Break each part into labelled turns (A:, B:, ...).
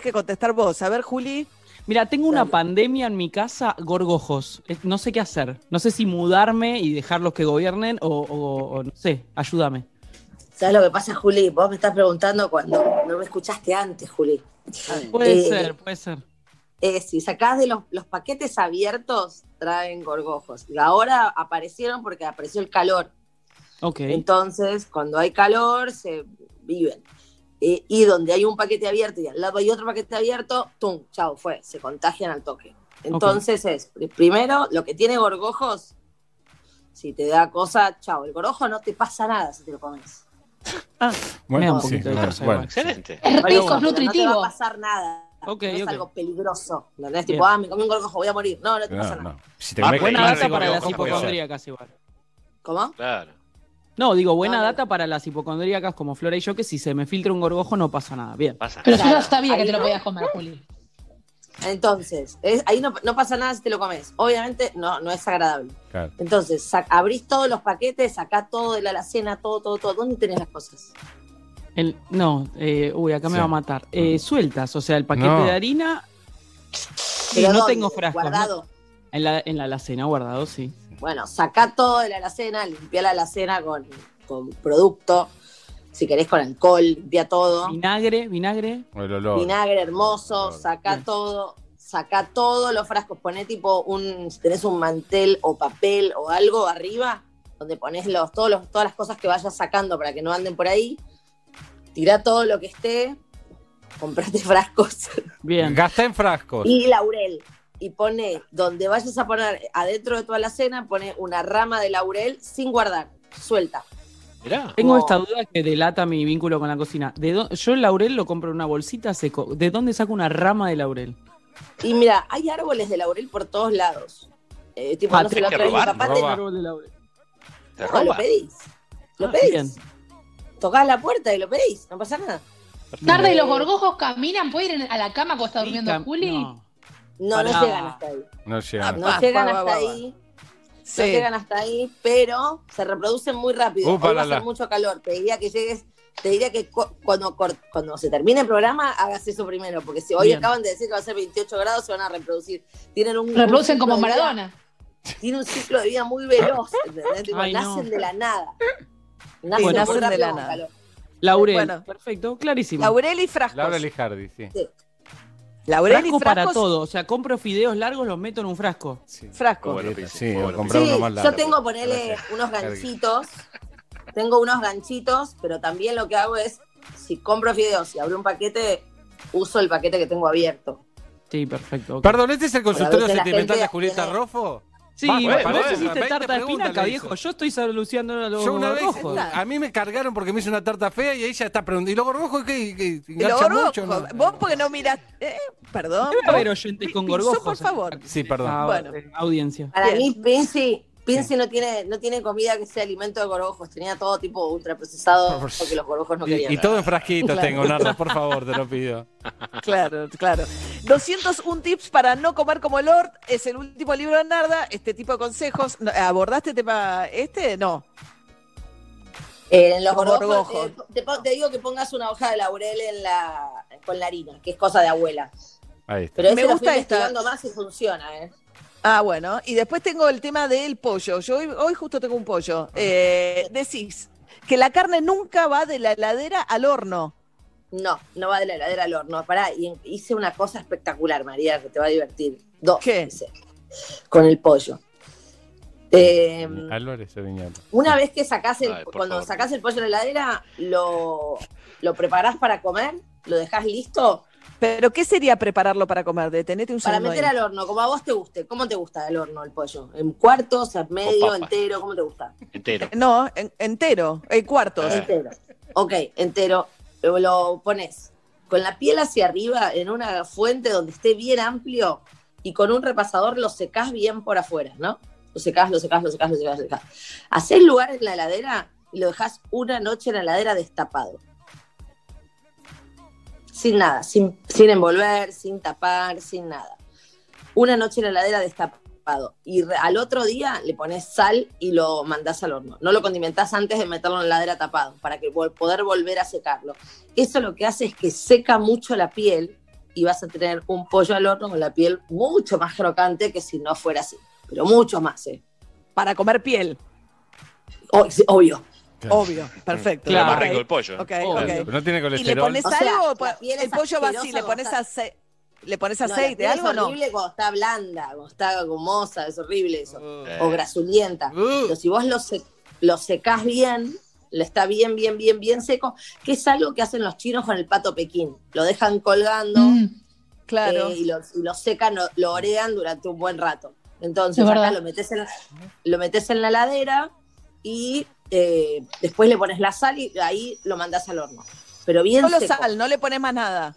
A: que contestar vos. A ver, Juli.
B: Mira, tengo una
A: Dale.
B: pandemia en mi casa, gorgojos. Eh, No sé qué hacer. No sé si mudarme y dejarlos que gobiernen o, o- o no sé, ayúdame.
C: ¿Sabes lo que pasa, Juli? Vos me estás preguntando cuando no me escuchaste antes, Juli.
B: Puede
C: Eh,
B: ser, puede ser.
C: Eh, si sacás de los, los paquetes abiertos, traen gorgojos. Y ahora aparecieron porque apareció el calor.
B: Ok.
C: Entonces, cuando hay calor, se viven. Eh, y donde hay un paquete abierto y al lado hay otro paquete abierto, ¡tum! Chao, fue. Se contagian al toque. Entonces es, pri- primero, lo que tiene gorgojos, si te da cosa, chao. El gorgojo no te pasa nada si te lo comes.
B: Me da un
D: sí,
B: poquito de
D: bueno,
B: cosa
D: bueno.
E: Excelente.
F: Es rico, es
C: bueno, No te va
F: nutritivo.
C: a pasar nada. No es algo peligroso. ¿Entendés?
B: Bien.
C: Tipo, ah, me comí un gorgojo, voy a morir. No, no te pasa
D: No,
C: nada.
D: no. Si te
E: Ah,
D: comes
E: buena
B: para las
D: ser.
B: hipocondríacas igual.
C: ¿Cómo?
E: Claro.
B: No, digo, buena
C: no.
B: data para las hipocondríacas como Flora y yo, que si se me filtra un gorgojo no pasa nada. Bien.
E: Pasa.
F: Pero yo
C: Claro,
F: ya sabía que te lo podías comer, Juli.
C: Entonces, es- ahí no, no pasa nada si te lo comes. Obviamente no, no es agradable.
D: Claro.
C: Entonces, sa- abrís todos los paquetes, sacá todo de la alacena, todo, todo, todo. ¿Dónde tenés las cosas?
B: El- no, eh, uy, acá me va a matar. Eh, sueltas, o sea, el paquete
D: No.
B: de harina. Sí,
C: ¿Pero
B: no
C: dónde?
B: tengo frascos. ¿no? En la, en la alacena, guardado, sí.
C: Bueno, sacá todo de la alacena, limpiá la alacena con, con producto. Si querés con alcohol, limpia todo.
B: Vinagre, vinagre.
D: El olor.
C: Vinagre hermoso,
B: Bien.
C: todo. Sacá todos los frascos, poné tipo un, si tenés un mantel o papel o algo arriba, donde pones los, todos los, todas las cosas que vayas sacando para que no anden por ahí. Tirá todo lo que esté, comprate frascos
B: Bien.
D: Gasta en frascos.
C: y laurel. Y pone, donde vayas a poner adentro de tu alacena, pone una rama de laurel sin guardar, suelta.
E: Mirá.
B: Tengo
C: No.
B: esta duda que delata mi vínculo con la cocina. ¿De yo el laurel lo compro en una bolsita seco. ¿De dónde saco una rama de laurel?
C: Y mira, hay árboles de laurel por todos lados. Eh, tipo,
B: Ah,
C: no se lo
E: que
C: trae mi papá, te-
D: roba.
B: Árbol de laurel.
E: Te
C: no, lo pedís. Lo
B: Ah,
C: pedís.
B: bien.
C: Tocás la puerta y lo pedís, no pasa nada.
F: Tarde y los gorgojos caminan, ¿puede ir a la cama cuando está durmiendo Juli?
B: no.
C: No, no llegan hasta ahí.
D: No.
A: Ah,
C: No
A: Ah,
C: llegan hasta ahí.
A: Sí.
C: No llegan hasta ahí, pero se reproducen muy rápido. Hoy va a hacer mucho calor. Te diría que llegues, te diría que cu- cuando, cuando se termine el programa hagas eso primero, porque si hoy
B: Bien.
C: acaban de decir que va a ser 28 grados, se van a reproducir. Tienen un
F: Reproducen
C: un
F: como Maradona.
C: Tiene un ciclo de vida muy veloz,
B: Ay, no.
C: nacen de la nada. Nacen
B: Bueno,
C: muy
A: nacen de
C: rápido
A: la nada.
C: calor.
B: Laurel.
A: Bueno.
B: Perfecto, clarísimo.
A: Laurel y frascos.
D: Laura Lijardi, sí.
A: Laurel y
B: Frasco para todo. O sea, compro fideos largos, los meto en un frasco.
D: Sí.
A: Frasco.
E: Bueno,
D: Sí,
E: bueno,
D: comprar
C: Sí,
D: uno más largo.
C: yo tengo, ponerle
D: Gracias.
C: unos ganchitos. Tengo unos ganchitos, pero también lo que hago es, si compro fideos y abro un paquete, uso el paquete que tengo abierto.
B: Sí, perfecto. ok.
D: Perdón, ¿este es el consultorio sentimental de Julieta
C: tiene-
D: Rofo?
B: Sí,
D: Va,
B: vos
D: bueno,
B: vos
D: bueno,
B: hiciste
D: 20
B: tarta de espinaca, viejo. Yo estoy solucionando los
D: Yo una vez,
B: gorgojos.
D: a mí me cargaron porque me hice una tarta fea y ella está preguntando. ¿Y los gorgojos qué? qué
A: Y lo
D: ¿Enganchan
A: gorgojo,
D: mucho? o no?
A: Vos porque no mirás. Eh, perdón.
B: Debe haber oyentes con gorgojos.
A: por favor.
D: Sí, perdón.
B: Ah,
A: Bueno.
B: eh, audiencia.
C: Para mí, Pinci, Pinci no, tiene, no tiene comida que sea alimento de gorgojos. Tenía todo tipo ultraprocesado
D: Por-
C: porque los gorgojos no
D: Y,
C: querían.
D: y todo en frasquitos
A: Claro.
D: tengo, Nardo, por favor, te lo pido.
A: Claro, claro. 201 tips para no comer como Lord. Es el último libro de Narda. Este tipo de consejos. No, ¿Abordaste tema este? No.
C: Eh, en los
A: Los
C: gorgojos, eh, te, digo que pongas una hoja de laurel en la, con la harina, que es cosa de abuela.
D: Ahí está.
C: Pero
A: Me
C: ese lo
A: gusta esta.
C: investigando más y funciona, ¿eh?
A: Ah, bueno. Y después tengo el tema del pollo. Yo hoy, hoy justo tengo un pollo. Eh, decís que la carne nunca va de la heladera al horno.
C: No, no va de la heladera al horno. Pará, y hice una cosa espectacular, María, que te va a divertir. Dos.
A: ¿Qué?
C: hice, con el pollo. Eh, una vez que sacás el,
E: Ay,
C: cuando
E: favor.
C: sacás el pollo de la heladera, lo, lo preparás para comer, lo dejás listo
A: Pero ¿qué sería prepararlo para comer? Detenete un
C: para
A: segundo
C: meter
A: ahí.
C: al horno, como a vos te guste. ¿Cómo te gusta el horno el pollo? ¿En cuartos, en medio, entero? ¿Cómo te gusta?
E: Entero.
A: No, en- entero, en cuartos.
C: Entero. Ok, entero. Lo, pones con la piel hacia arriba en una fuente donde esté bien amplio y con un repasador lo secás bien por afuera, ¿no? Lo secás, lo secás, lo secás, lo secás, lo secás. Hacés lugar en la heladera y lo dejás una noche en la heladera destapado. Sin nada, sin, sin envolver, sin tapar, sin nada. Una noche en la heladera Y al otro día le pones sal y lo mandás al horno. No lo condimentás antes de meterlo en la heladera tapado, para que vol- poder volver a secarlo. Eso lo que hace es que seca mucho la piel y vas a tener un pollo al horno con la piel mucho más crocante que si no fuera así. Pero mucho más, ¿eh?
A: Para comer piel.
C: O- obvio.
A: Obvio. Perfecto.
B: Claro.
E: Más rico el pollo.
A: ok,
B: Obvio.
A: ok.
D: Pero no tiene
A: ¿Y le
D: colesterol.
A: pones
C: O
A: algo? el pollo va así, ¿le pones,
C: cuando
A: ace- ¿le pones
C: No, la
A: aceite?
C: piel
A: ¿Algo
C: es
A: no?
C: horrible cuando está blanda, cuando está gomosa, es horrible eso.
E: Eh,
C: O grasulienta.
D: Uh.
C: Pero si vos lo, se- lo secás bien, le está bien, bien, bien, bien seco, que es algo que hacen los chinos con el pato pekín. Lo dejan colgando
F: Mm,
A: Claro.
C: eh, y, lo, y lo secan, lo, lo orean durante un buen rato. Entonces
F: Es
C: acá
F: verdad.
C: lo metes, en, lo metes en la heladera y eh, después le pones la sal y ahí lo mandás al horno. Pero bien
A: Solo
C: seco.
A: sal, no le pones más nada.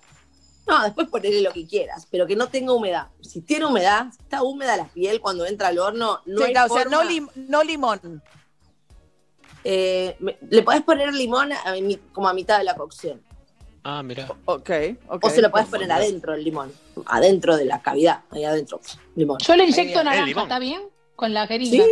C: No, después ponerle lo que quieras, pero que no tenga humedad. Si tiene humedad, está húmeda la piel cuando entra al horno, no
A: Sí,
C: hay
A: claro, o sea, no, lim- no limón.
C: Eh, me- le podés poner limón a mi- como a mitad de la cocción.
E: Ah, mira.
A: Ok, ok.
C: O se lo podés poner adentro el limón. Adentro de la cavidad, ahí adentro. Limón.
F: Yo le inyecto naranja. ¿está bien? Con la jeringa.
C: Sí,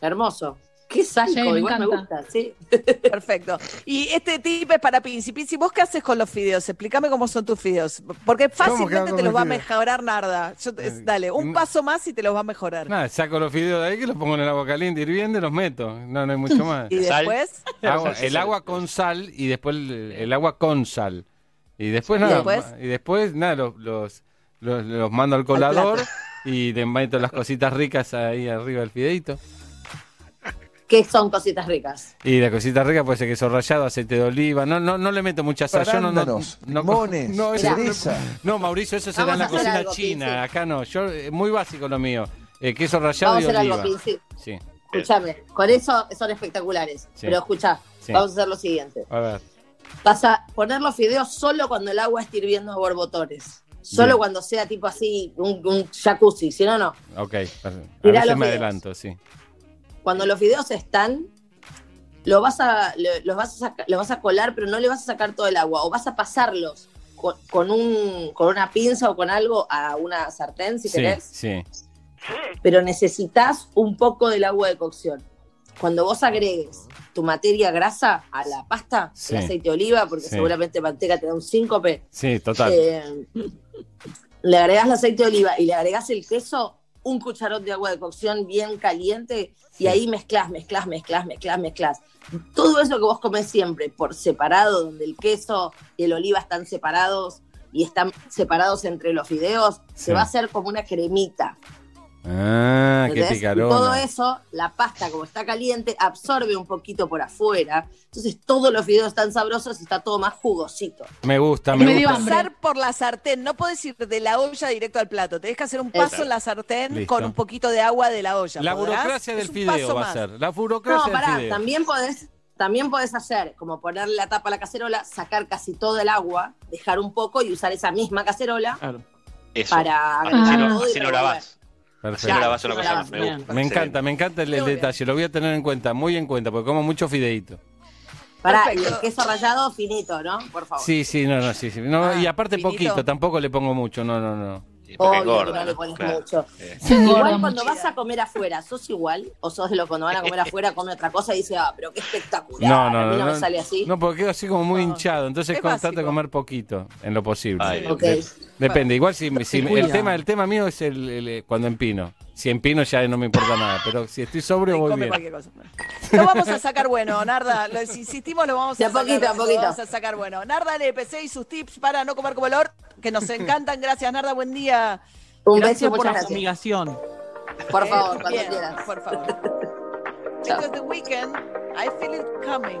C: hermoso. Qué salco,
F: Sí, me
C: igual me
F: encanta.
C: gusta, sí.
A: Perfecto. Y este tip es para Pinci. Pinci, ¿vos qué haces con los fideos? Explícame cómo son tus fideos. Porque
D: que
A: fácilmente te los va a mejorar Narda. Yo te-
D: Eh,
A: dale, un
D: no.
A: paso más y te los va a mejorar.
D: Nada, saco los fideos de ahí que los pongo en el agua caliente hirviendo y los meto. No, no hay mucho más.
A: Y después,
D: Agua- el agua con sal y después el, el agua con sal. Y después
A: ¿Y
D: nada,
A: después?
D: y después nada, los, los, los, los mando al colador y le meto las cositas ricas ahí arriba del fideito.
C: Que son cositas ricas.
D: Y la cosita rica puede ser queso rallado, aceite de oliva. No, no, no le meto mucha sal. Yo no, no, no,
G: limones,
D: no,
G: cereza.
D: no, Mauricio, eso será en
C: Vamos
D: la cocina
C: algo,
D: china.
C: Pinci.
D: Acá no. Yo, eh, muy básico lo mío. Eh, queso rallado
C: Vamos a
D: y
C: hacer
D: oliva.
C: algo, Pinci.
D: Sí,
C: Escúchame, con eso son espectaculares.
D: Sí.
C: Pero escucha,
D: Sí.
C: vamos a hacer lo siguiente.
D: a ver.
C: Vas a poner los fideos solo cuando el agua esté hirviendo a borbotones. Solo
D: Bien.
C: cuando sea tipo así, un, un jacuzzi. Si no, no.
D: Ok, perfecto. a veces me adelanto, sí.
C: Cuando los fideos están, lo vas a, lo- los vas a, saca- los vas a colar, pero no le vas a sacar todo el agua. O vas a pasarlos con, con un, con una pinza o con algo a una sartén, si
D: Sí,
C: querés.
D: sí.
C: Pero necesitas un poco del agua de cocción. Cuando vos agregues tu materia grasa a la pasta,
D: Sí.
C: el aceite de oliva, porque
D: Sí.
C: seguramente manteca te da un síncope,
D: Sí, total.
C: eh, le agregás el aceite de oliva y le agregás el queso, un cucharón de agua de cocción bien caliente. Y ahí mezclas, mezclas, mezclas, mezclas, mezclas. Todo eso que vos comés siempre por separado, donde el queso y el oliva están separados y están separados entre los fideos,
D: Sí.
C: se va a hacer como una cremita.
D: Ah, qué.
C: Y
D: picarona.
C: todo eso, la pasta como está caliente, absorbe un poquito por afuera. Entonces todos los fideos están sabrosos y está todo más jugosito.
D: Me gusta,
F: Me
D: me gusta.
A: pasar por la sartén. No puedes ir de la olla directo al plato. Tenés que hacer un paso en la sartén
D: Listo.
A: con un poquito de agua de la olla.
D: La
A: ¿podrás?
D: burocracia del fideo va a ser. La
C: No,
D: burocracia del
C: pará,
D: fideo.
C: también podés, también podés hacer, como ponerle la tapa a la cacerola, sacar casi todo el agua, dejar un poco y usar esa misma cacerola
B: Claro.
E: Eso.
C: para
E: Así no,
C: todo y
E: así no
C: revolver.
E: lavás.
D: Perfecto.
E: una cosa. Me gusta.
D: Encanta, me encanta el, detalle. Lo voy a tener en cuenta, muy en cuenta, porque como mucho fideíto.
A: Perfecto.
C: el queso rallado finito, ¿no? Por favor.
D: Sí, sí, no, no, sí, sí. No,
A: Ah,
D: y aparte
A: finito.
D: poquito, tampoco le pongo mucho, no, no, no.
E: Porque
C: Obvio que no le pones
E: Claro.
C: mucho. Igual cuando vas a comer afuera, ¿sos igual? ¿O sos de lo que cuando van a comer afuera come otra cosa y dice, ah, pero qué espectacular?
D: No, no,
C: a mí
D: no.
C: me sale así.
D: No, porque quedo así como muy
A: No.
D: hinchado, entonces trato de comer poquito, en lo posible.
E: Ay,
C: Ok.
D: De- depende, igual si, el tema el tema mío es el, el- eh, cuando empino. Si empino ya no me importa nada, pero si estoy sobrio voy bien.
A: Lo vamos a sacar bueno, Narda. Lo, si insistimos, lo vamos a
C: De a
A: sacar.
C: poquito, a
A: lo
C: poquito.
A: vamos a sacar bueno. Narda LPC y sus tips para no comer como el or, que nos encantan. Gracias, Narda. Buen día.
C: Un
B: Gracias
C: beso,
B: por la fumigación.
C: Por
A: Eh,
C: favor, cuando
A: bien,
C: quieras.
A: Por favor.
C: Chao.
A: Because the weekend, I feel it coming.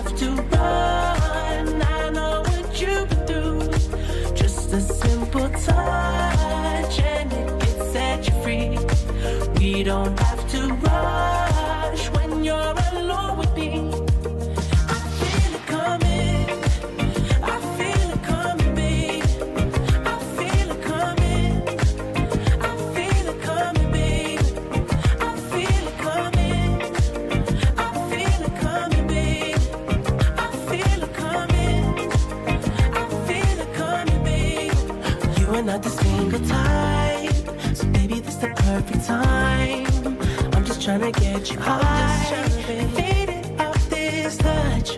H: don't have to rush when you're alone with me. I feel it coming. I feel it coming. I feel it coming. I feel it coming. I feel it coming. I feel it coming. I feel it coming. I feel it coming. You are not the single type, so baby, this the perfect time trying to get you high. Faded off this touch.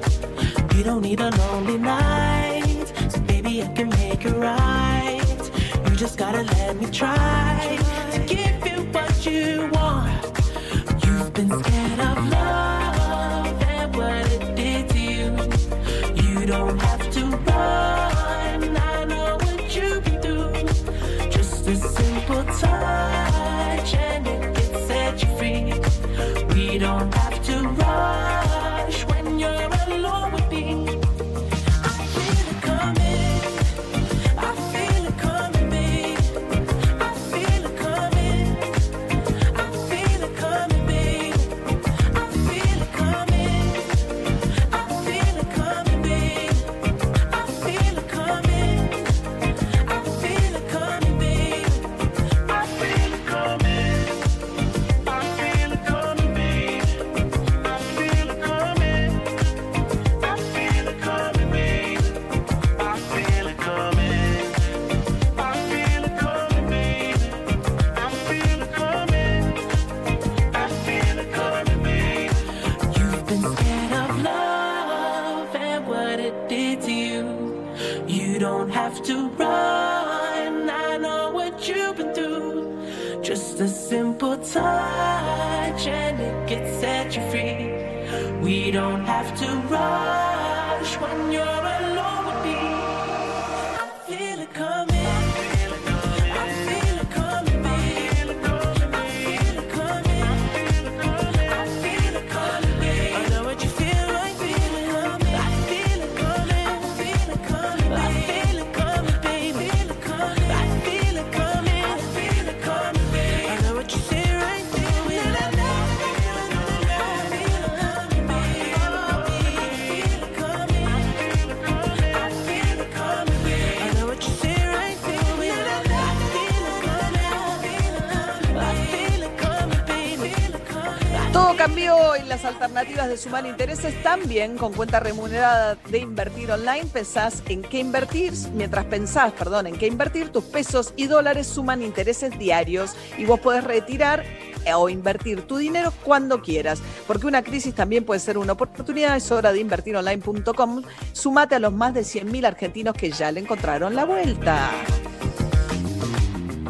H: You don't need a lonely night. So baby, I can make it right. You just gotta let me try to give you what you want. You've been scared of love it set you free. We don't have to rush
A: alternativas de Sumar Intereses. También con cuenta remunerada de invertir online, pensás en qué invertir. Mientras pensás, perdón, en qué invertir, tus pesos y dólares suman intereses diarios y vos podés retirar eh, o invertir tu dinero cuando quieras. Porque una crisis también puede ser una oportunidad. Es hora de invertironline.com. Sumate a los más de 100.000 argentinos que ya le encontraron la vuelta.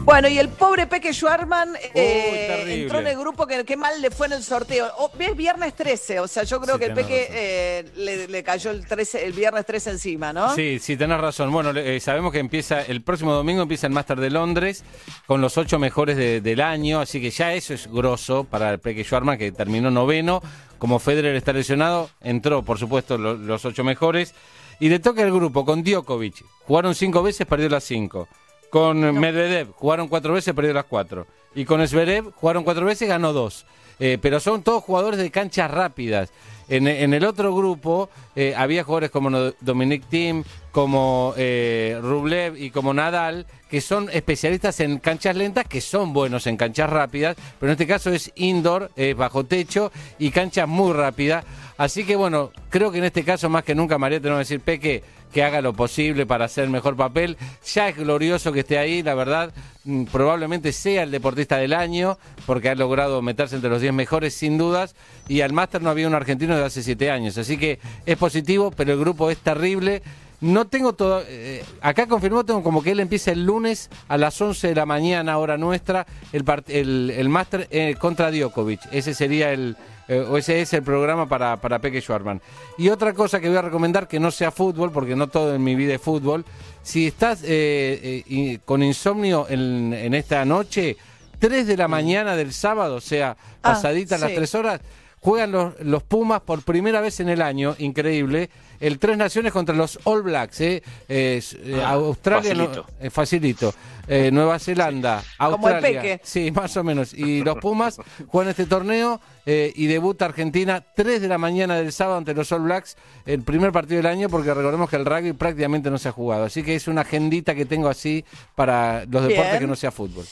A: Bueno, y el pobre Peque Schwarman eh, entró en el grupo que, que mal le fue en el sorteo. O- es viernes 13, o sea, yo creo
D: Sí,
A: que el Peque eh, le, le cayó el, 13, el viernes 13 encima, ¿no?
D: Sí, sí, tenés razón. Bueno, eh, sabemos que empieza el próximo domingo empieza el Máster de Londres con los ocho mejores de- del año, así que ya eso es grosso para el Peque Schwarman que terminó noveno. Como Federer está lesionado, entró, por supuesto, lo- los ocho mejores. Y le toca el grupo con Djokovic. Jugaron cinco veces, perdió las cinco. Con Medvedev jugaron cuatro veces, perdió las cuatro. Y con Zverev jugaron cuatro veces, ganó dos. Eh, pero son todos jugadores de canchas rápidas. En, en el otro grupo eh, había jugadores como Dominic Thiem, como eh, Rublev y como Nadal, que son especialistas en canchas lentas, que son buenos en canchas rápidas, pero en este caso es indoor, es bajo techo y canchas muy rápidas. Así que bueno, creo que en este caso más que nunca María tenemos que decir, Peque, que haga lo posible para hacer el mejor papel. Ya es glorioso que esté ahí, la verdad, mm, probablemente sea el deportista del año, porque ha logrado meterse entre los 10 mejores, sin dudas, y al máster no había un argentino desde hace 7 años, así que es positivo, pero el grupo es terrible. No tengo todo. eh, acá confirmó, tengo como que él empieza el lunes a las 11 de la mañana, hora nuestra, el, el, el máster eh, contra Djokovic. Ese sería el. Eh, o ese es el programa para, para Peque Schwarman. Y otra cosa que voy a recomendar, que no sea fútbol, porque no todo en mi vida es fútbol. Si estás eh, eh, con insomnio en, en esta noche, 3 de la mañana del sábado, o sea,
A: Ah,
D: pasaditas las
A: sí.
D: 3 horas, juegan los, los Pumas por primera vez en el año, increíble. El Tres Naciones contra los All Blacks, ¿eh? Eh,
E: Ah,
D: Australia, no-
E: facilito.
D: eh, facilito. Eh, Nueva Zelanda,
A: Como el
D: Australia.
A: Peque.
D: Sí, más o menos. Y los Pumas juegan este torneo eh, y debuta Argentina 3 de la mañana del sábado ante los All Blacks, el primer partido del año, porque recordemos que el rugby prácticamente no se ha jugado. Así que es una agendita que tengo así para los deportes
A: Bien.
D: que no sea fútbol.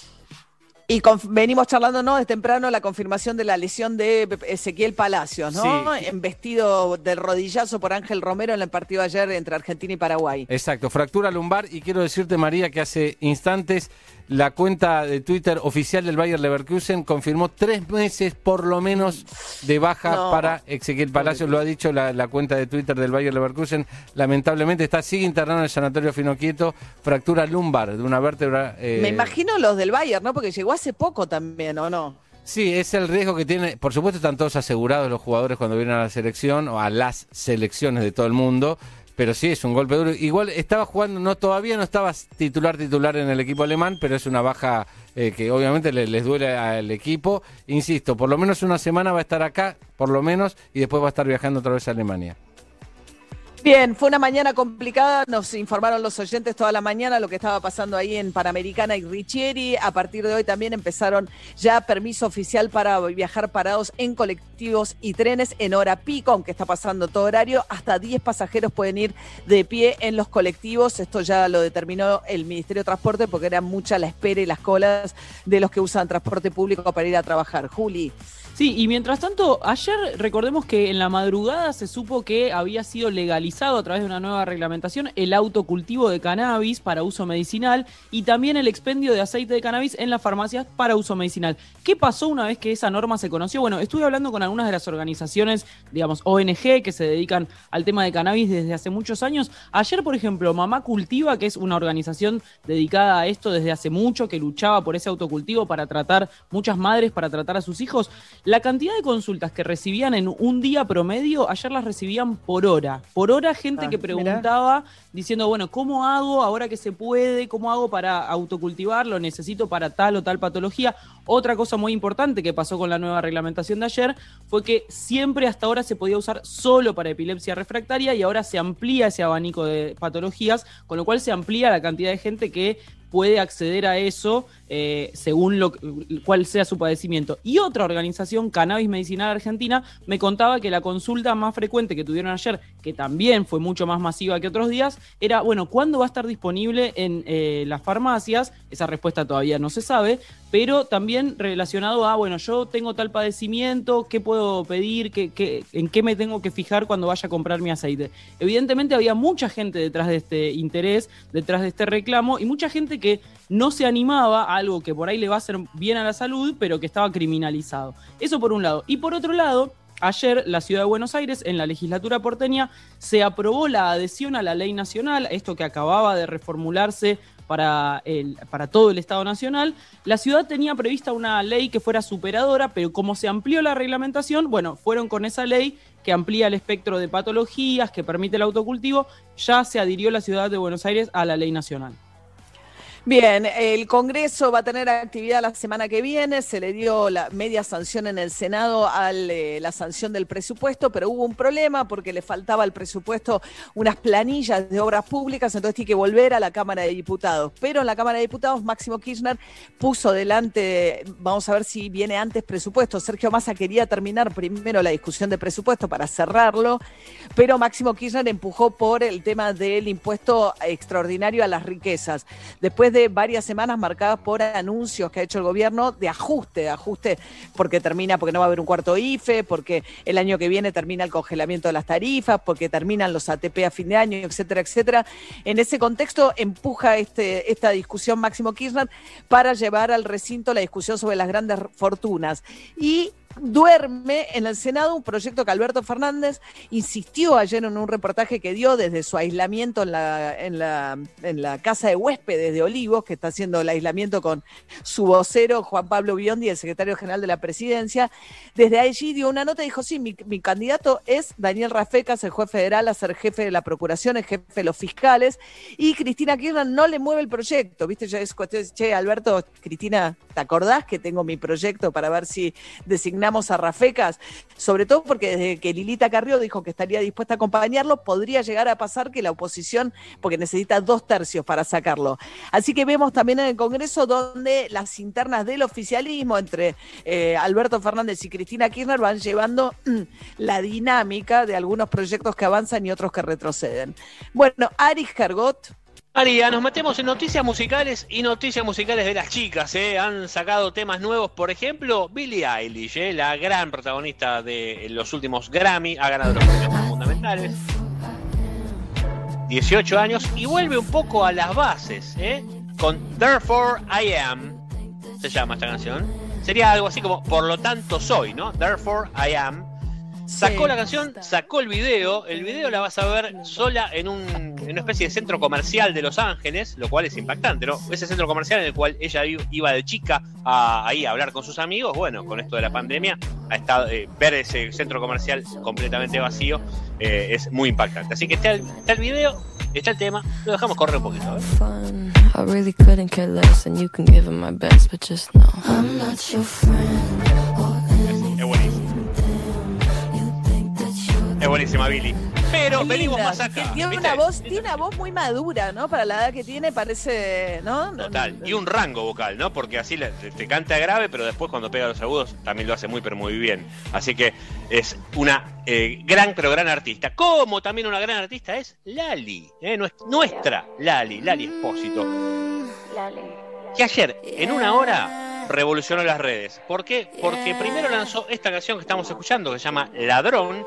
A: Y venimos charlando, ¿no? De temprano la confirmación de la lesión de Ezequiel Palacios, ¿no?
D: Sí.
A: En vestido del rodillazo por Ángel Romero en el partido ayer entre Argentina y Paraguay.
D: Exacto, fractura lumbar y quiero decirte María que hace instantes la cuenta de Twitter oficial del Bayer Leverkusen confirmó tres meses por lo menos de baja
A: No.
D: para Ezequiel Palacios, lo ha dicho la, la cuenta de Twitter del Bayer Leverkusen. Lamentablemente está sigue internado en el sanatorio Finoquieto, fractura lumbar de una vértebra. eh,
A: Me imagino los del Bayern, ¿no? Porque llegó hace poco también, ¿o no?
D: Sí, es el riesgo que tiene. Por supuesto, están todos asegurados los jugadores cuando vienen a la selección o a las selecciones de todo el mundo. Pero sí, es un golpe duro. Igual estaba jugando, no todavía no estaba titular titular en el equipo alemán, pero es una baja eh, que obviamente le- les duele al equipo. Insisto, por lo menos una semana va a estar acá, por lo menos, y después va a estar viajando otra vez a Alemania.
A: Bien, fue una mañana complicada, nos informaron los oyentes toda la mañana lo que estaba pasando ahí en Panamericana y Richieri. A partir de hoy también empezaron ya permiso oficial para viajar parados en colectivos y trenes en hora pico, aunque está pasando todo horario. Hasta 10 pasajeros pueden ir de pie en los colectivos. Esto ya lo determinó el Ministerio de Transporte porque era mucha la espera y las colas de los que usan transporte público para ir a trabajar. Juli.
B: Sí, y mientras tanto, ayer recordemos que en la madrugada se supo que había sido legalizado a través de una nueva reglamentación el autocultivo de cannabis para uso medicinal y también el expendio de aceite de cannabis en las farmacias para uso medicinal. ¿Qué pasó una vez que esa norma se conoció? Bueno, estuve hablando con algunas de las organizaciones, digamos, ONG, que se dedican al tema de cannabis desde hace muchos años. Ayer, por ejemplo, Mamá Cultiva, que es una organización dedicada a esto desde hace mucho, que luchaba por ese autocultivo para tratar, muchas madres para tratar a sus hijos, la cantidad de consultas que recibían en un día promedio, ayer las recibían por hora. Por hora, gente
A: Ah,
B: que
A: mirá.
B: preguntaba diciendo, bueno, ¿cómo hago ahora que se puede? ¿Cómo hago para autocultivar? ¿Lo necesito para tal o tal patología? Otra cosa muy importante que pasó con la nueva reglamentación de ayer fue que siempre hasta ahora se podía usar solo para epilepsia refractaria y ahora se amplía ese abanico de patologías, con lo cual se amplía la cantidad de gente que puede acceder a eso eh, según lo, cuál sea su padecimiento. Y otra organización, Cannabis Medicinal Argentina, me contaba que la consulta más frecuente que tuvieron ayer, que también fue mucho más masiva que otros días, era, bueno, ¿cuándo va a estar disponible en eh, las farmacias? Esa respuesta todavía no se sabe, pero también relacionado a, bueno, yo tengo tal padecimiento, ¿qué puedo pedir? ¿Qué, qué- en qué me tengo que fijar cuando vaya a comprar mi aceite? Evidentemente había mucha gente detrás de este interés, detrás de este reclamo, y mucha gente que no se animaba a algo que por ahí le va a hacer bien a la salud, pero que estaba criminalizado. Eso por un lado. Y por otro lado, Ayer, la ciudad de Buenos Aires, en la legislatura porteña, se aprobó la adhesión a la ley nacional, esto que acababa de reformularse para, el, para todo el Estado Nacional. La ciudad tenía prevista una ley que fuera superadora, pero como se amplió la reglamentación, bueno, fueron con esa ley que amplía el espectro de patologías, que permite el autocultivo, ya se adhirió la ciudad de Buenos Aires a la ley nacional.
A: Bien, el Congreso va a tener actividad la semana que viene, se le dio la media sanción en el Senado a la sanción del presupuesto, pero hubo un problema porque le faltaba al presupuesto unas planillas de obras públicas, entonces tiene que volver a la Cámara de Diputados. Pero en la Cámara de Diputados, Máximo Kirchner puso delante, vamos a ver si viene antes presupuesto. Sergio Massa quería terminar primero la discusión de presupuesto para cerrarlo, pero Máximo Kirchner empujó por el tema del impuesto extraordinario a las riquezas. Después de varias semanas marcadas por anuncios que ha hecho el gobierno de ajuste, de ajuste porque termina, porque no va a haber un cuarto IFE, porque el año que viene termina el congelamiento de las tarifas, porque terminan los ATP a fin de año, etcétera, etcétera. En ese contexto empuja este, esta discusión Máximo Kirchner para llevar al recinto la discusión sobre las grandes fortunas. Y duerme en el Senado un proyecto que Alberto Fernández insistió ayer en un reportaje que dio desde su aislamiento en la, en la, en la casa de huéspedes de Olivos, que está haciendo el aislamiento con su vocero Juan Pablo Biondi, el secretario general de la presidencia. Desde allí dio una nota y dijo, sí, mi, candidato es Daniel Rafecas, el juez federal, a ser jefe de la procuración, el jefe de los fiscales, y Cristina Kirchner no le mueve el proyecto, ¿viste? Ya es cuestión, che, Alberto, Cristina, ¿te acordás que tengo mi proyecto para ver si a Rafecas? Sobre todo porque desde que Lilita Carrió dijo que estaría dispuesta a acompañarlo, podría llegar a pasar que la oposición, porque necesita dos tercios para sacarlo. Así que vemos también en el Congreso donde las internas del oficialismo entre eh, Alberto Fernández y Cristina Kirchner van llevando mm, la dinámica de algunos proyectos que avanzan y otros que retroceden. Bueno, Aris Gergot.
E: María, nos metemos en noticias musicales y noticias musicales de las chicas. ¿eh? Han sacado temas nuevos, por ejemplo, Billie Eilish, ¿eh? la gran protagonista de los últimos Grammy, ha ganado los premios fundamentales. 18 años y vuelve un poco a las bases. ¿eh? con Therefore I Am, se llama esta canción. Sería algo así como Por lo tanto soy, ¿no? Therefore I Am. Sacó
A: Sí.
E: la canción, sacó el video. El video la vas a ver sola en, un, en una especie de centro comercial de Los Ángeles, lo cual es impactante, ¿no? Ese centro comercial en el cual ella i- iba de chica a, ahí a hablar con sus amigos. Bueno, con esto de la pandemia, ha estado, eh, ver ese centro comercial completamente vacío eh, es muy impactante. Así que está el, está el video, está el tema, lo dejamos correr un poquito. a Es buenísima, Billy. Pero venimos más acá.
A: que Tiene
E: ¿viste?
A: una voz, tiene una voz muy madura, ¿no? Para la edad que tiene, parece, ¿no?
E: Total, y un rango vocal, ¿no? Porque así le- te, canta grave, pero después cuando pega los agudos también lo hace muy, pero muy bien. Así que es una eh, gran, pero gran artista. Como también una gran artista es Lali, ¿eh? Nues- nuestra Lali, Lali Espósito. Que ayer, en una hora, revolucionó las redes. ¿Por qué? Porque primero lanzó esta canción que estamos escuchando, que se llama Ladrón.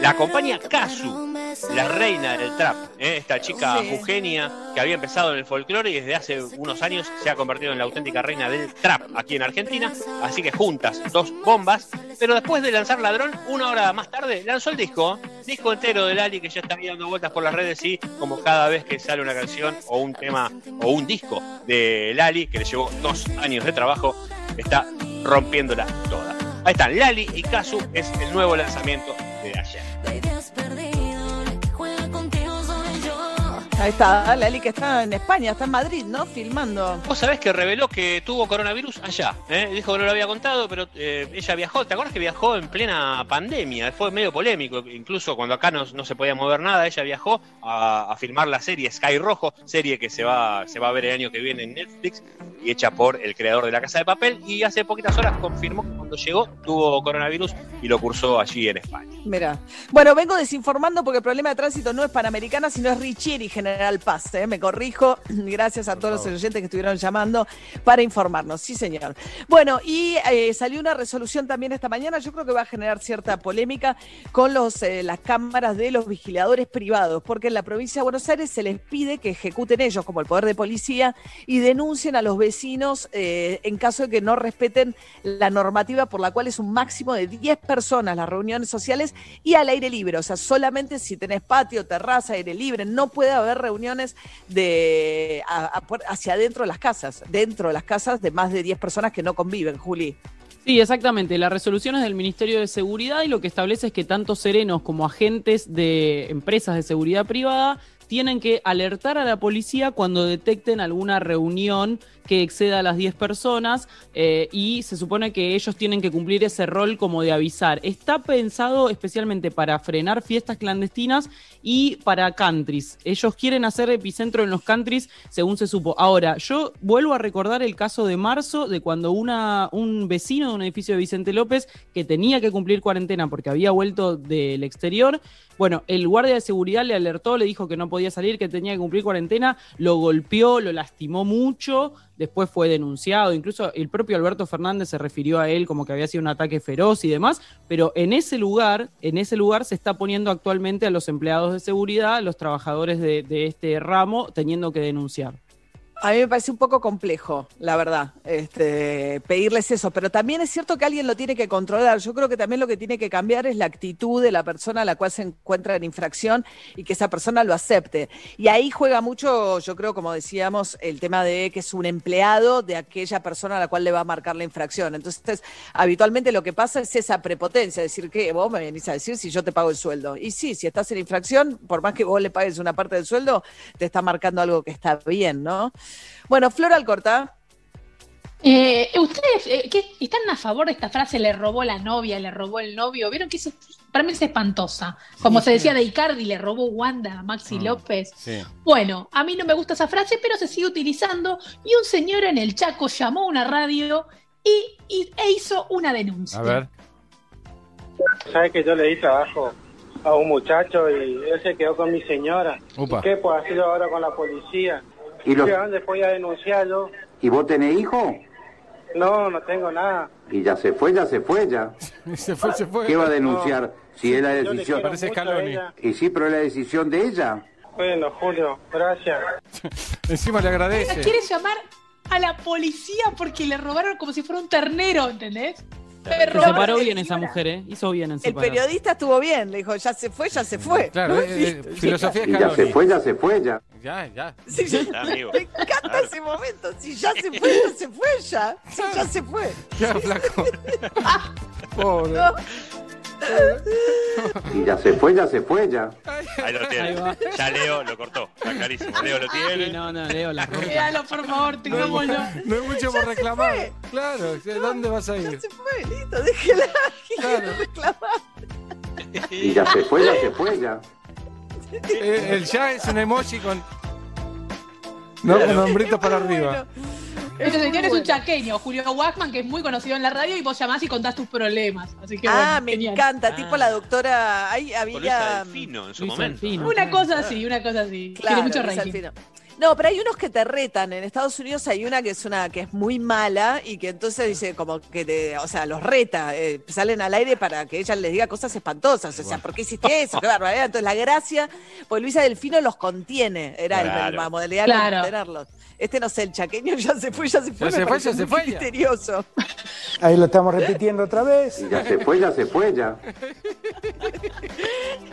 E: La acompaña Kazu, la reina del trap, ¿eh? esta chica. Eugenia que había empezado en el folclore y desde hace unos años se ha convertido en la auténtica reina del trap aquí en Argentina. Así que juntas, dos bombas. Pero después de lanzar Ladrón, una hora más tarde, lanzó el disco, disco entero de Lali que ya está dando vueltas por las redes y como cada vez que sale una canción o un tema o un disco de Lali, que le llevó dos años de trabajo, está rompiéndola toda. Ahí están, Lali y Kazu es el nuevo lanzamiento de
A: Ahí está, Lali que está en España, está en Madrid, ¿no? Filmando.
E: Vos sabés que reveló que tuvo coronavirus allá. ¿eh? Dijo que no lo había contado, pero eh, ella viajó. ¿Te acuerdas que viajó en plena pandemia? Fue medio polémico. Incluso cuando acá no, no se podía mover nada, ella viajó a, a filmar la serie Sky Rojo, serie que se va, se va a ver el año que viene en Netflix y hecha por el creador de La Casa de Papel. Y hace poquitas horas confirmó que cuando llegó tuvo coronavirus y lo cursó allí en España.
A: Mira. Bueno, vengo desinformando porque el problema de tránsito no es Panamericana, sino es Richieri General Paz. ¿eh? Me corrijo. Gracias a todos los oyentes que estuvieron llamando para informarnos. Sí, señor. Bueno, y eh, salió una resolución también esta mañana. Yo creo que va a generar cierta polémica con los, eh, las cámaras de los vigiladores privados, porque en la provincia de Buenos Aires se les pide que ejecuten ellos, como el Poder de Policía, y denuncien a los vecinos en caso de que no respeten la normativa por la cual es un máximo de 10 personas las reuniones sociales y al aire libre. O sea, solamente si tenés patio, terraza, aire libre, no puede haber reuniones de a- hacia adentro de las casas, dentro de las casas de más de 10 personas que no conviven, Juli.
B: Sí, exactamente. La resolución es del Ministerio de Seguridad y lo que establece es que tanto serenos como agentes de empresas de seguridad privada tienen que alertar a la policía cuando detecten alguna reunión que exceda a las 10 personas eh, y se supone que ellos tienen que cumplir ese rol como de avisar. Está pensado especialmente para frenar fiestas clandestinas y para countries. Ellos quieren hacer epicentro en los countries, según se supo. Ahora, yo vuelvo a recordar el caso de marzo, de cuando una, un vecino de un edificio de Vicente López, que tenía que cumplir cuarentena porque había vuelto del exterior, bueno, el guardia de seguridad le alertó, le dijo que no podía salir, que tenía que cumplir cuarentena, lo golpeó, lo lastimó mucho, después fue denunciado, incluso el propio Alberto Fernández se refirió a él como que había sido un ataque feroz y demás, pero en ese lugar, en ese lugar se está poniendo actualmente a los empleados de seguridad, a los trabajadores de, de este ramo, teniendo que denunciar.
A: A mí me parece un poco complejo, la verdad, este, pedirles eso, pero también es cierto que alguien lo tiene que controlar. Yo creo que también lo que tiene que cambiar es la actitud de la persona a la cual se encuentra en infracción y que esa persona lo acepte. Y ahí juega mucho, yo creo, como decíamos, el tema de que es un empleado de aquella persona a la cual le va a marcar la infracción. Entonces, habitualmente lo que pasa es esa prepotencia, decir que vos me venís a decir si yo te pago el sueldo. Y sí, si estás en infracción, por más que vos le pagues una parte del sueldo, te está marcando algo que está bien, ¿no? Bueno, Flor Alcorta.
F: Eh, ¿Ustedes eh, qué- están a favor de esta frase? Le robó la novia, le robó el novio. ¿Vieron que eso para mí es espantosa? Como se decía de Icardi, le robó Wanda a Maxi
D: Mm.
F: López.
D: Sí.
F: Bueno, a mí no me gusta esa frase, pero se sigue utilizando. Y un señor en el Chaco llamó a una radio y, y- e hizo una denuncia.
D: A ver.
I: Sabes que yo le di trabajo a un muchacho y él se quedó con mi señora.
D: Upa.
I: ¿Y qué puedo hacer ahora con la policía?
J: ¿Y, los-
I: ¿Y a dónde voy a denunciar yo?
J: ¿Y vos tenés hijo?
I: No, no tengo nada.
J: Y ya se fue, ya se fue, ya.
D: Se fue, se fue.
J: ¿Qué va a denunciar si es la decisión?
D: Parece Scaloni.
J: Y sí, pero es la decisión de ella.
I: Bueno, Julio, gracias.
D: Encima le agradece.
F: Quiere llamar a la policía porque le robaron como si fuera un ternero, ¿entendés?
B: Se
F: el-
B: bien esa mujer, ¿eh? Hizo bien en
A: El
B: separar.
A: periodista estuvo bien, le dijo, ya se fue, ya se fue.
D: Claro, eh, eh, filosofía
J: Y ya se fue, ya se fue, ya.
D: Ya, ya.
A: Sí, ya-
E: Ya, amigo.
A: me encanta ese momento. Si ya se fue, ya se fue, ya. Si ya se fue.
D: Ya, flaco. Pobre.
J: Y ya se fue, ya se fue, ya.
E: Ahí lo tiene.
B: Ahí.
E: Ya Leo lo cortó. Está clarísimo. Leo lo
B: Sí,
E: tiene.
B: no, no, Leo, la.
F: Quédalo, por favor, tengámoslo.
D: No hay mucho por
A: se
D: reclamar.
A: fue.
D: Claro, ¿dónde vas a
A: Ya
D: ir?
A: se fue, listo, déjela.
D: Claro.
A: reclamar.
J: Y ya se fue, ya se fue, ya.
D: Eh, el ya es un emoji con. No, con hombritos para arriba.
F: Este señor es
A: muy
F: un chaqueño, Julio Wachman, que es muy conocido en la radio y vos llamás y contás tus problemas. Así que
A: Ah,
F: bueno,
A: me
F: genial.
A: encanta.
E: Ah.
A: Tipo la doctora. Ahí había.
E: Delfino en su
B: Luis
E: momento.
B: Alfino.
F: Una cosa así, una cosa así.
A: Claro,
F: Tiene mucho.
A: Alfino. No, pero hay unos que te retan. En Estados Unidos hay una que es una que es muy mala y que entonces dice como que te, o sea, los reta, eh, salen al aire para que ella les diga cosas espantosas. O sea, ¿por qué hiciste eso? Qué barbaridad. Entonces la gracia, pues Luisa Delfino los contiene, era el-
E: Claro.
A: la modalidad
F: Claro.
A: de contenerlos. Este no sé, el chaqueño ya se fue, ya se fue.
D: Ya
A: me
D: se fue, ya se fue,
A: misterioso.
I: Ahí lo estamos repitiendo otra vez.
J: Ya se fue, ya se fue, ya.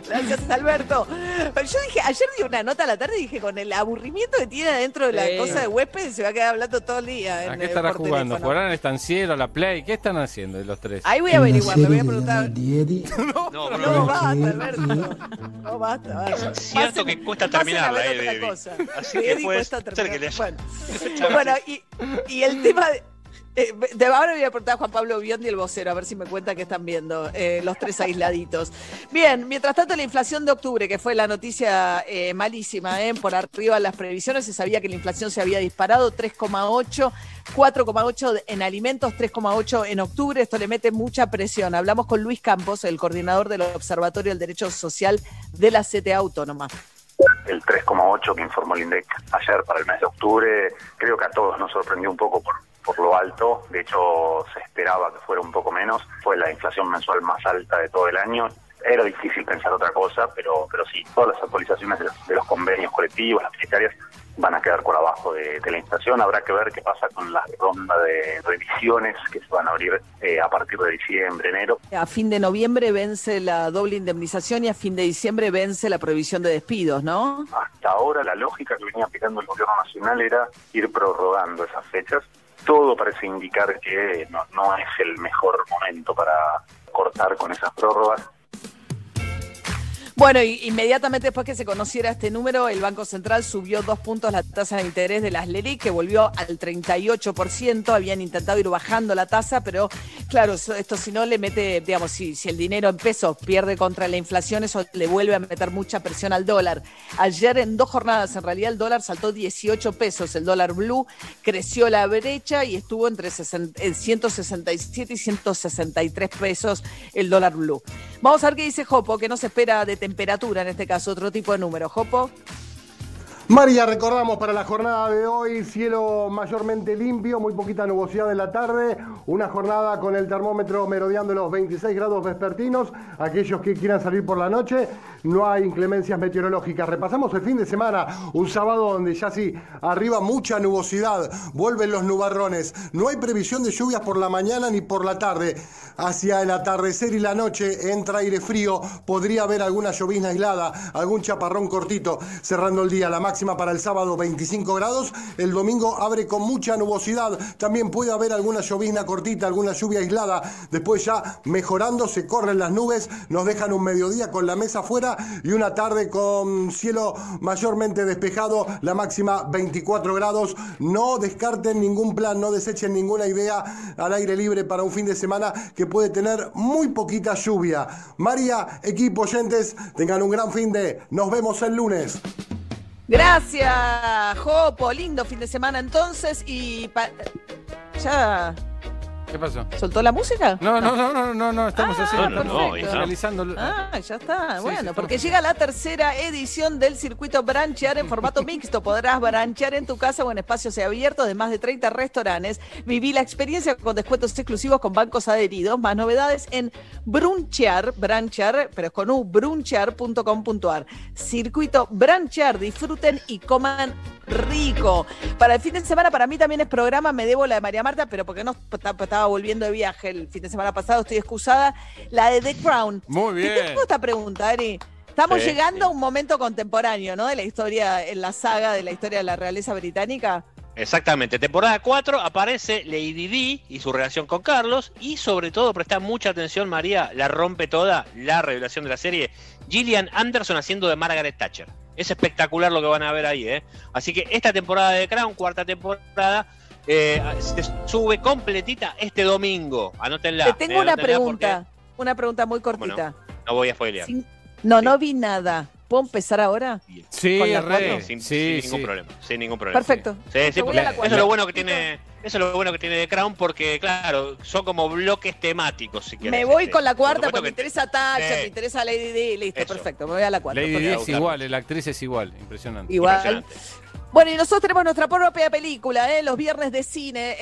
A: Gracias, Alberto. Pero yo dije, ayer di una nota a la tarde y dije, con el aburrimiento que tiene adentro de la
B: Sí.
A: cosa de huésped, se va a quedar hablando todo el día.
D: ¿A qué estará jugando? ¿Jugarán al estanciero, a la play? ¿Qué están haciendo los tres?
A: Ahí voy a averiguar, le voy a preguntar.
E: No,
A: No,
E: pero
A: basta, Alberto. No, basta, basta.
E: Es cierto
A: Pasen-
E: que cuesta terminarla, eh,
A: cosa.
E: Así que puede
A: cuesta
E: ser
A: terminar.
E: que le haya-
A: Bueno, bueno, y, y el tema de, eh, de ahora voy a preguntar a Juan Pablo Biondi, el vocero, a ver si me cuenta que están viendo eh, los tres aisladitos. Bien, mientras tanto, la inflación de octubre, que fue la noticia eh, malísima, por arriba de las previsiones, se sabía que la inflación se había disparado 3,8, 4,8 en alimentos, 3,8 en octubre. Esto le mete mucha presión. Hablamos con Luis Campos, el coordinador del Observatorio del Derecho Social de la CTA Autónoma.
K: El 3,8 que informó el INDEC ayer para el mes de octubre, creo que a todos nos sorprendió un poco por, por lo alto, de hecho se esperaba que fuera un poco menos, fue la inflación mensual más alta de todo el año. Era difícil pensar otra cosa, pero, pero sí, todas las actualizaciones de los, de los convenios colectivos, las paritarias, van a quedar por abajo de, de la inflación. Habrá que ver qué pasa con la ronda de revisiones que se van a abrir eh, a partir de diciembre, enero.
A: A fin de noviembre vence la doble indemnización y a fin de diciembre vence la prohibición de despidos, ¿no?
K: Hasta ahora la lógica que venía aplicando el gobierno nacional era ir prorrogando esas fechas. Todo parece indicar que no, no es el mejor momento para cortar con esas prórrogas.
A: Bueno, inmediatamente después que se conociera este número, el Banco Central subió dos puntos la tasa de interés de las LELIC, que volvió al 38%. Habían intentado ir bajando la tasa, pero claro, esto si no le mete, digamos, si, el dinero en pesos pierde contra la inflación, eso le vuelve a meter mucha presión al dólar. Ayer en dos jornadas, en realidad, el dólar saltó 18 pesos. El dólar blue creció la brecha y estuvo entre 60 en 167 y 163 pesos el dólar blue. Vamos a ver qué dice Jopo, que no se espera de temperatura en este caso, otro tipo de número. Jopo.
L: María, recordamos para la jornada de hoy, cielo mayormente limpio, muy poquita nubosidad en la tarde, una jornada con el termómetro merodeando los 26 grados vespertinos, aquellos que quieran salir por la noche, no hay inclemencias meteorológicas. Repasamos el fin de semana, un sábado donde ya sí, arriba mucha nubosidad, vuelven los nubarrones, no hay previsión de lluvias por la mañana ni por la tarde. Hacia el atardecer y la noche entra aire frío, podría haber alguna llovizna aislada, algún chaparrón cortito, cerrando el día. La máxima para el sábado 25 grados, el domingo abre con mucha nubosidad, también puede haber alguna llovizna cortita, alguna lluvia aislada, después ya mejorando, se corren las nubes, nos dejan un mediodía con la mesa afuera y una tarde con cielo mayormente despejado, la máxima 24 grados. No descarten ningún plan, no desechen ninguna idea al aire libre para un fin de semana que puede tener muy poquita lluvia. María, equipo oyentes, tengan un gran fin de. Nos vemos el lunes.
A: Gracias, Jopo. Lindo fin de semana entonces. Y ya.
D: ¿Qué pasó?
A: ¿Soltó la música?
D: No, no, no, no, no, no, estamos
A: Ah,
D: haciendo,
E: no, no,
D: analizando.
A: Ah, ya está.
D: Sí,
A: bueno,
D: sí,
A: porque llega la tercera edición del circuito Branchear en formato mixto. Podrás branchear en tu casa o en espacios abiertos de más de 30 restaurantes. Viví la experiencia con descuentos exclusivos con bancos adheridos. Más novedades en Brunchear, Branchear, pero es con U, brunchear.com.ar. Circuito Branchear, disfruten y coman rico. Para el fin de semana, para mí también es programa, me debo la de María Marta, pero porque no estaba volviendo de viaje el fin de semana pasado, estoy excusada. La de The Crown.
D: Muy
A: Te
D: bien.
A: tengo esta pregunta, Ari. Estamos
E: Sí,
A: llegando a un momento contemporáneo, ¿no? De la historia, en la saga de la historia de la realeza británica.
E: Exactamente, temporada 4 aparece Lady Di y su relación con Carlos y sobre todo presta mucha atención María, la rompe toda, la revelación de la serie, Gillian Anderson haciendo de Margaret Thatcher. Es espectacular lo que van a ver ahí, ¿eh? Así que esta temporada de Crown, cuarta temporada, eh, se sube completita este domingo. Anótenla.
A: Te
E: eh,
A: tengo una
E: anótenla
A: pregunta, una pregunta muy
E: ¿Cómo
A: cortita.
E: No voy a spoilear.
A: Sin- No, no vi nada. ¿Puedo empezar ahora?
D: Sí, re.
E: Sin,
D: Sí,
E: sin ningún
D: sí.
E: problema. Sin ningún problema.
A: Perfecto.
E: Porque eso es lo bueno que tiene. Eso es lo bueno que tiene The Crown porque, claro, son como bloques temáticos, si.
A: Me voy
E: este.
A: con la cuarta
E: Por
A: porque me interesa
E: Sí.
A: me interesa Lady Di, listo,
E: Eso.
A: perfecto, me voy a la cuarta.
D: Lady. Di es igual, la actriz es igual, impresionante.
A: Igual.
E: Impresionante.
A: Bueno, y nosotros tenemos nuestra propia película, ¿eh? los viernes de cine,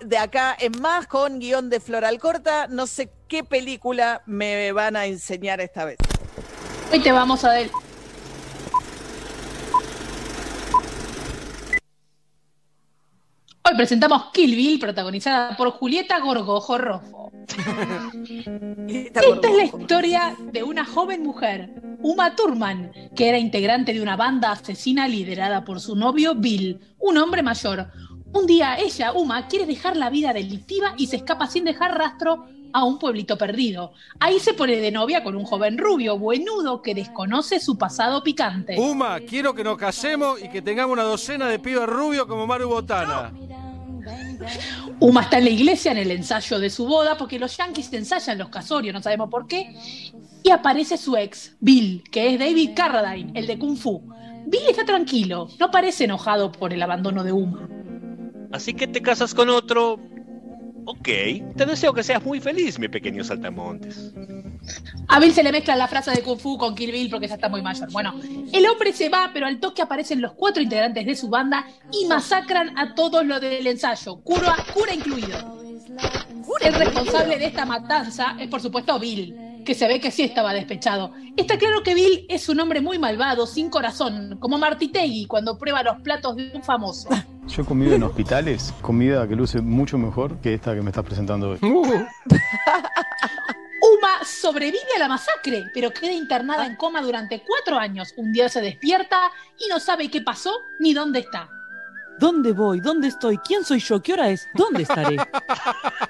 A: de acá en más, con guion de Floral Corta. No sé qué película me van a enseñar esta vez.
F: Hoy te vamos a ver. Hoy presentamos Kill Bill, protagonizada por Julieta Gorgojo Rojo. Esta es la historia de una joven mujer, Uma Thurman, que era integrante de una banda asesina liderada por su novio Bill, un hombre mayor. Un día ella, Uma, quiere dejar la vida delictiva y se escapa sin dejar rastro a un pueblito perdido. Ahí se pone de novia con un joven rubio, buenudo, que desconoce su pasado picante.
D: Uma, quiero que nos casemos y que tengamos una docena de pibes rubios como Maru Botana.
F: Uma está en la iglesia en el ensayo de su boda porque los yankees ensayan los casorios, no sabemos por qué. Y aparece su ex, Bill, que es David Carradine, el de Kung Fu. Bill está tranquilo, no parece enojado por el abandono de Uma.
E: Así que te casas con otro. Ok, te deseo que seas muy feliz, mi pequeño saltamontes.
F: A Bill se le mezcla la frase de Kung Fu con Kill Bill porque ya está muy mayor. Bueno, el hombre se va, pero al toque aparecen los cuatro integrantes de su banda y masacran a todos los del ensayo, cura, cura incluido. El responsable de esta matanza es, por supuesto, Bill, que se ve que sí estaba despechado. Está claro que Bill es un hombre muy malvado, sin corazón, como Martitegui cuando prueba los platos de un famoso.
M: Yo he comido en hospitales comida que luce mucho mejor que esta que me estás presentando hoy.
F: Uma sobrevive a la masacre, pero queda internada en coma durante cuatro años. Un día se despierta y no sabe qué pasó ni dónde está.
B: ¿Dónde voy? ¿Dónde estoy? ¿Quién soy yo? ¿Qué hora es? ¿Dónde estaré?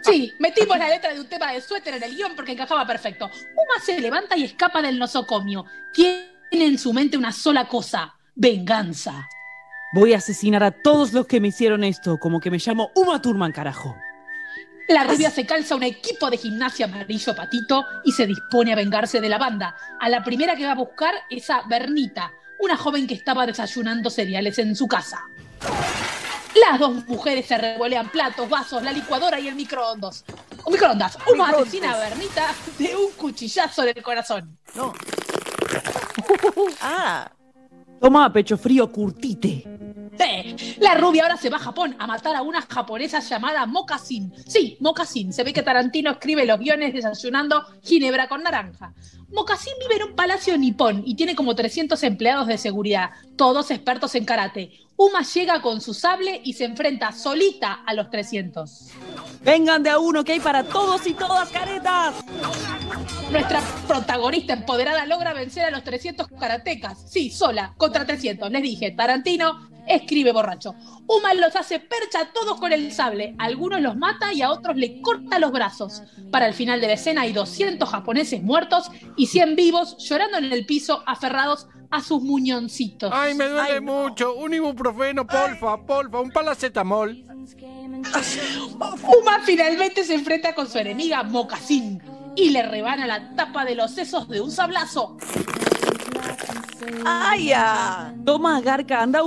F: Sí, metimos la letra de un tema de suéter en el guion porque encajaba perfecto. Uma se levanta y escapa del nosocomio. Tiene en su mente una sola cosa, venganza.
B: Voy a asesinar a todos los que me hicieron esto, como que me llamo Uma Thurman, carajo.
F: La rubia se calza un equipo de gimnasia amarillo patito y se dispone a vengarse de la banda. A la primera que va a buscar es a Bernita, una joven que estaba desayunando cereales en su casa. Las dos mujeres se revolean platos, vasos, la licuadora y el microondas. Un microondas. Uma
A: Microondas.
F: asesina a Bernita de un cuchillazo en el corazón.
A: No. ah,
B: Toma, pecho frío, curtite.
F: La rubia ahora se va a Japón a matar a una japonesa llamada Moccasin. Sí, Moccasin. Se ve que Tarantino escribe los guiones desayunando ginebra con naranja. Moccasin vive en un palacio nipón y tiene como 300 empleados de seguridad, todos expertos en karate. Uma llega con su sable y se enfrenta solita a los 300.
B: Vengan de a uno que hay para todos y todas, caretas.
F: Nuestra protagonista empoderada logra vencer a los 300 karatecas. Sí, sola, contra 300. Les dije, Tarantino escribe borracho. Uma los hace percha a todos con el sable. A algunos los mata y a otros le corta los brazos. Para el final de la escena hay 200 japoneses muertos y 100 vivos llorando en el piso aferrados a sus muñoncitos.
D: Ay, me duele mucho. Un ibuprofeno, porfa, porfa, un palacetamol.
F: Uma finalmente se enfrenta con su enemiga Mocasín y le rebana la tapa de los sesos de un sablazo.
A: ¡Ay, ya!
B: Toma, Garca, anda a